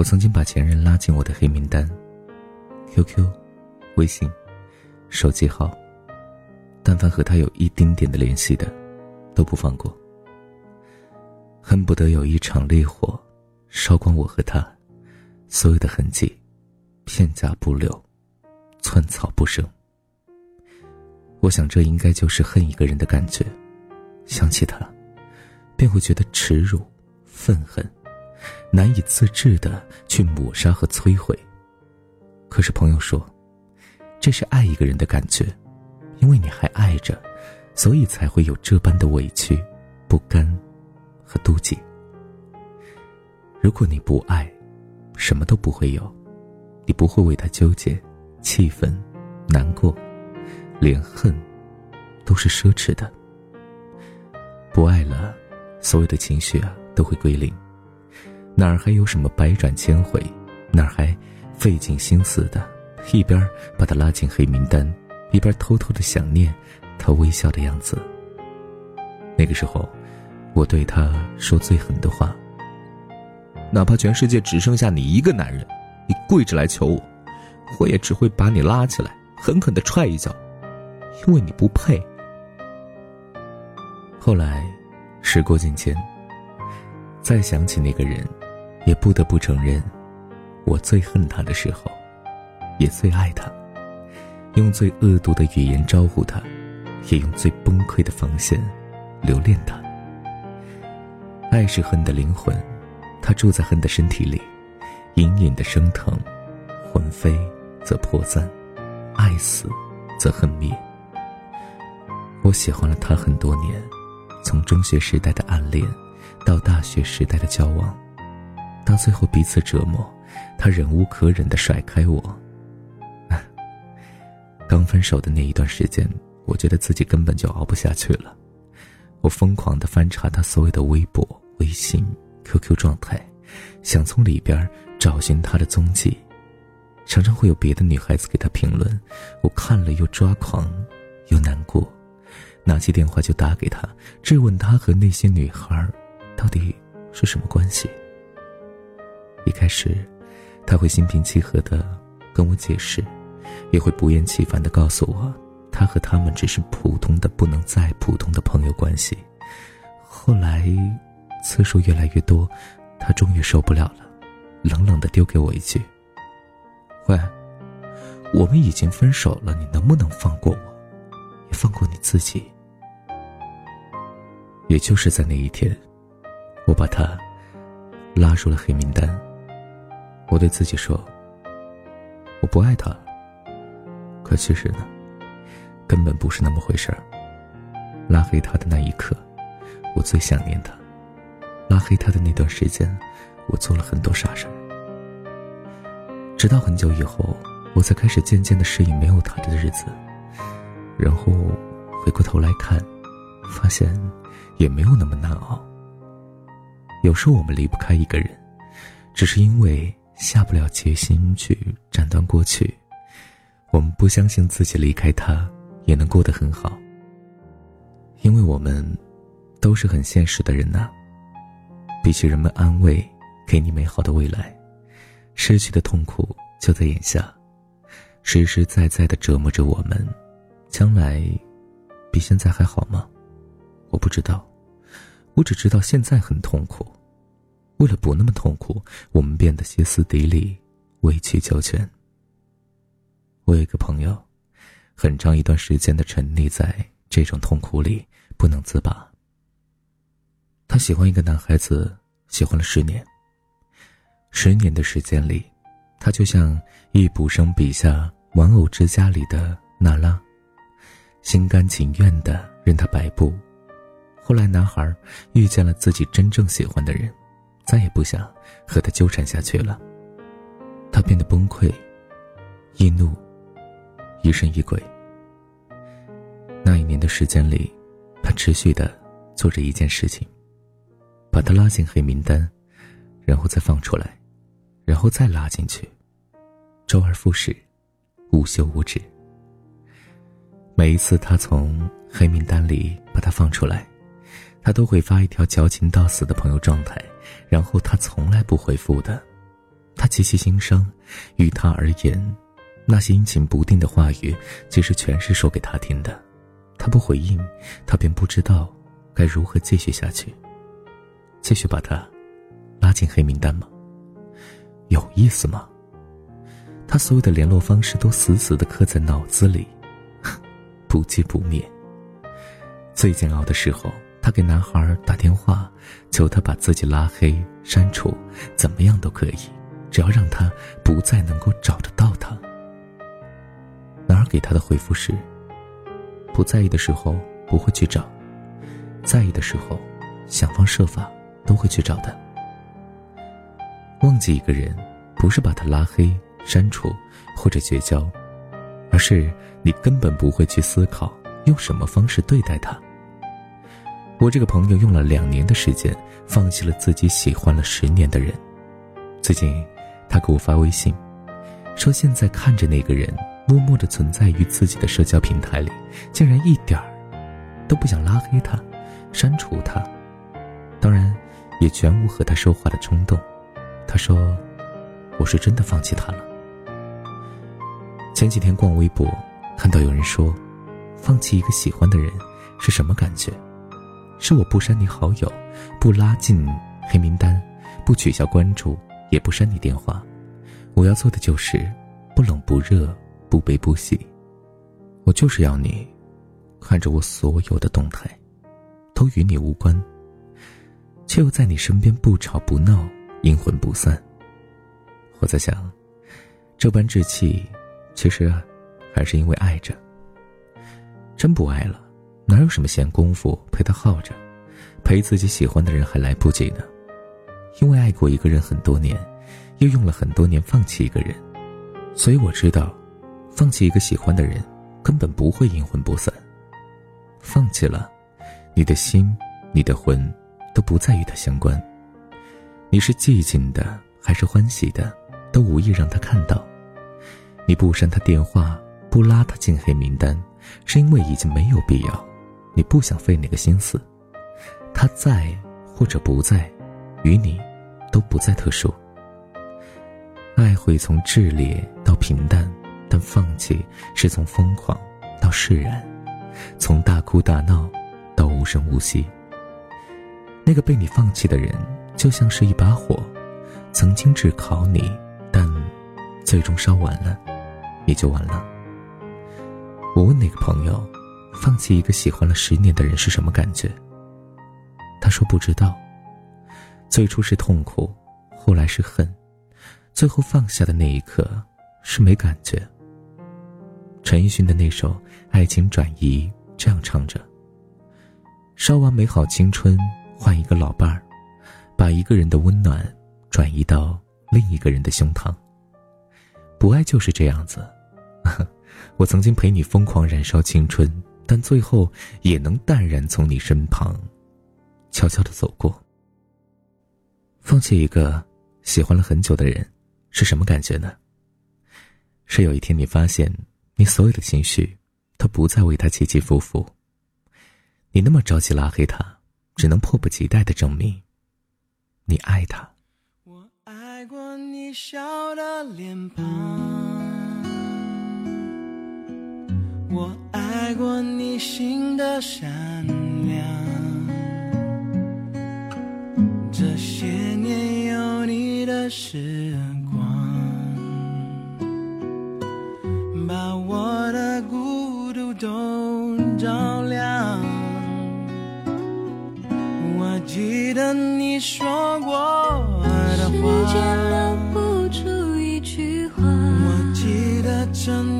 我曾经把前任拉进我的黑名单，QQ、微信、手机号，但凡和他有一丁点的联系的，都不放过。恨不得有一场烈火，烧光我和他所有的痕迹，片甲不留，寸草不生。我想，这应该就是恨一个人的感觉。想起他，便会觉得耻辱、愤恨，难以自制的去抹杀和摧毁。可是朋友说，这是爱一个人的感觉，因为你还爱着，所以才会有这般的委屈、不甘和妒忌。如果你不爱，什么都不会有，你不会为他纠结、气愤、难过。连恨，都是奢侈的。不爱了，所有的情绪啊都会归零，哪儿还有什么百转千回？哪儿还费尽心思的，一边把他拉进黑名单，一边偷偷的想念他微笑的样子。那个时候，我对他说最狠的话：哪怕全世界只剩下你一个男人，你跪着来求我，我也只会把你拉起来，狠狠的踹一脚。因为你不配。后来，时过境迁，再想起那个人，也不得不承认，我最恨他的时候，也最爱他，用最恶毒的语言招呼他，也用最崩溃的防线留恋他。爱是恨的灵魂，他住在恨的身体里，隐隐的升腾，魂飞则魄散，爱死则恨灭。我喜欢了他很多年，从中学时代的暗恋，到大学时代的交往，到最后彼此折磨，他忍无可忍的甩开我。刚分手的那一段时间，我觉得自己根本就熬不下去了，我疯狂的翻查他所有的微博、微信、QQ 状态，想从里边找寻他的踪迹，常常会有别的女孩子给他评论，我看了又抓狂，又难过。拿起电话就打给他，质问他和那些女孩到底是什么关系。一开始，他会心平气和的跟我解释，也会不厌其烦的告诉我，他和他们只是普通的不能再普通的朋友关系。后来，次数越来越多，他终于受不了了，冷冷的丢给我一句：“喂，我们已经分手了，你能不能放过我？”也放过你自己。也就是在那一天，我把他拉入了黑名单。我对自己说：“我不爱他。”可其实呢，根本不是那么回事儿。拉黑他的那一刻，我最想念他；拉黑他的那段时间，我做了很多傻事儿。直到很久以后，我才开始渐渐的适应没有他的日子。然后回过头来看，发现也没有那么难熬。有时候我们离不开一个人，只是因为下不了决心去斩断过去。我们不相信自己离开他也能过得很好，因为我们都是很现实的人呐。比起人们安慰，给你美好的未来，失去的痛苦就在眼下，实实在在的折磨着我们。将来，比现在还好吗？我不知道，我只知道现在很痛苦。为了不那么痛苦，我们变得歇斯底里、委曲求全。我有一个朋友，很长一段时间的沉溺在这种痛苦里不能自拔。他喜欢一个男孩子，喜欢了十年。十年的时间里，他就像易卜生笔下《玩偶之家》里的娜拉。心甘情愿的任他摆布，后来男孩遇见了自己真正喜欢的人，再也不想和他纠缠下去了。他变得崩溃、易怒、疑神疑鬼。那一年的时间里，他持续的做着一件事情：把他拉进黑名单，然后再放出来，然后再拉进去，周而复始，无休无止。每一次他从黑名单里把他放出来，他都会发一条矫情到死的朋友状态，然后他从来不回复的，他极其心伤，于他而言，那些阴晴不定的话语，其实全是说给他听的。他不回应，他便不知道该如何继续下去。继续把他拉进黑名单吗？有意思吗？他所有的联络方式都死死的刻在脑子里，不击不灭。最煎熬的时候，他给男孩打电话，求他把自己拉黑、删除，怎么样都可以，只要让他不再能够找得到他。男孩给他的回复是。不在意的时候不会去找，在意的时候，想方设法都会去找的。忘记一个人，不是把他拉黑、删除或者绝交，而是你根本不会去思考用什么方式对待他。我这个朋友用了两年的时间，放弃了自己喜欢了十年的人。最近，他给我发微信，说现在看着那个人。默默的存在于自己的社交平台里，竟然一点儿都不想拉黑他、删除他，当然也全无和他说话的冲动。他说：“我是真的放弃他了。”前几天逛微博，看到有人说：“放弃一个喜欢的人是什么感觉？是我不删你好友，不拉进黑名单，不取消关注，也不删你电话。我要做的就是不冷不热。”不悲不喜，我就是要你看着我所有的动态，都与你无关，却又在你身边不吵不闹，阴魂不散。我在想，这般志气，其实还是因为爱着。真不爱了，哪有什么闲工夫陪他耗着？陪自己喜欢的人还来不及呢。因为爱过一个人很多年，又用了很多年放弃一个人，所以我知道。放弃一个喜欢的人，根本不会阴魂不散。放弃了，你的心、你的魂，都不再与他相关。你是寂静的还是欢喜的，都无意让他看到。你不删他电话，不拉他进黑名单，是因为已经没有必要。你不想费那个心思。他在或者不在，与你都不再特殊。爱会从炽烈到平淡。但放弃是从疯狂到释然，从大哭大闹到无声无息。那个被你放弃的人，就像是一把火，曾经炙烤你，但最终烧完了，也就完了。我问那个朋友，放弃一个喜欢了十年的人是什么感觉？他说不知道。最初是痛苦，后来是恨，最后放下的那一刻是没感觉。陈奕迅的那首《爱情转移》这样唱着：“烧完美好青春，换一个老伴儿，把一个人的温暖转移到另一个人的胸膛。不爱就是这样子，我曾经陪你疯狂燃烧青春，但最后也能淡然从你身旁悄悄的走过。放弃一个喜欢了很久的人，是什么感觉呢？是有一天你发现。”你所有的情绪，都不再为他起起伏伏。你那么着急拉黑他，只能迫不及待的证明，你爱他。我爱过你笑的脸庞，我爱过你心的善良。这些年有你的时光。把我的孤独都照亮。我记得你说过的话，时间留不住一句话。我记得真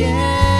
世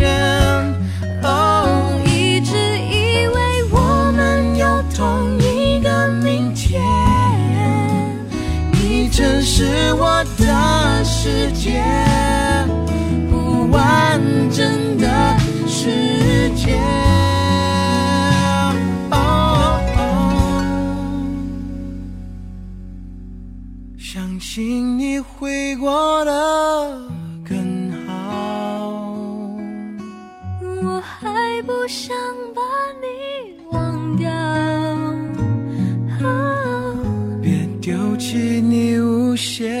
我的世界，不完整的世界。哦相信你会过得更好。我还不想把你忘掉。啊别丢弃你无邪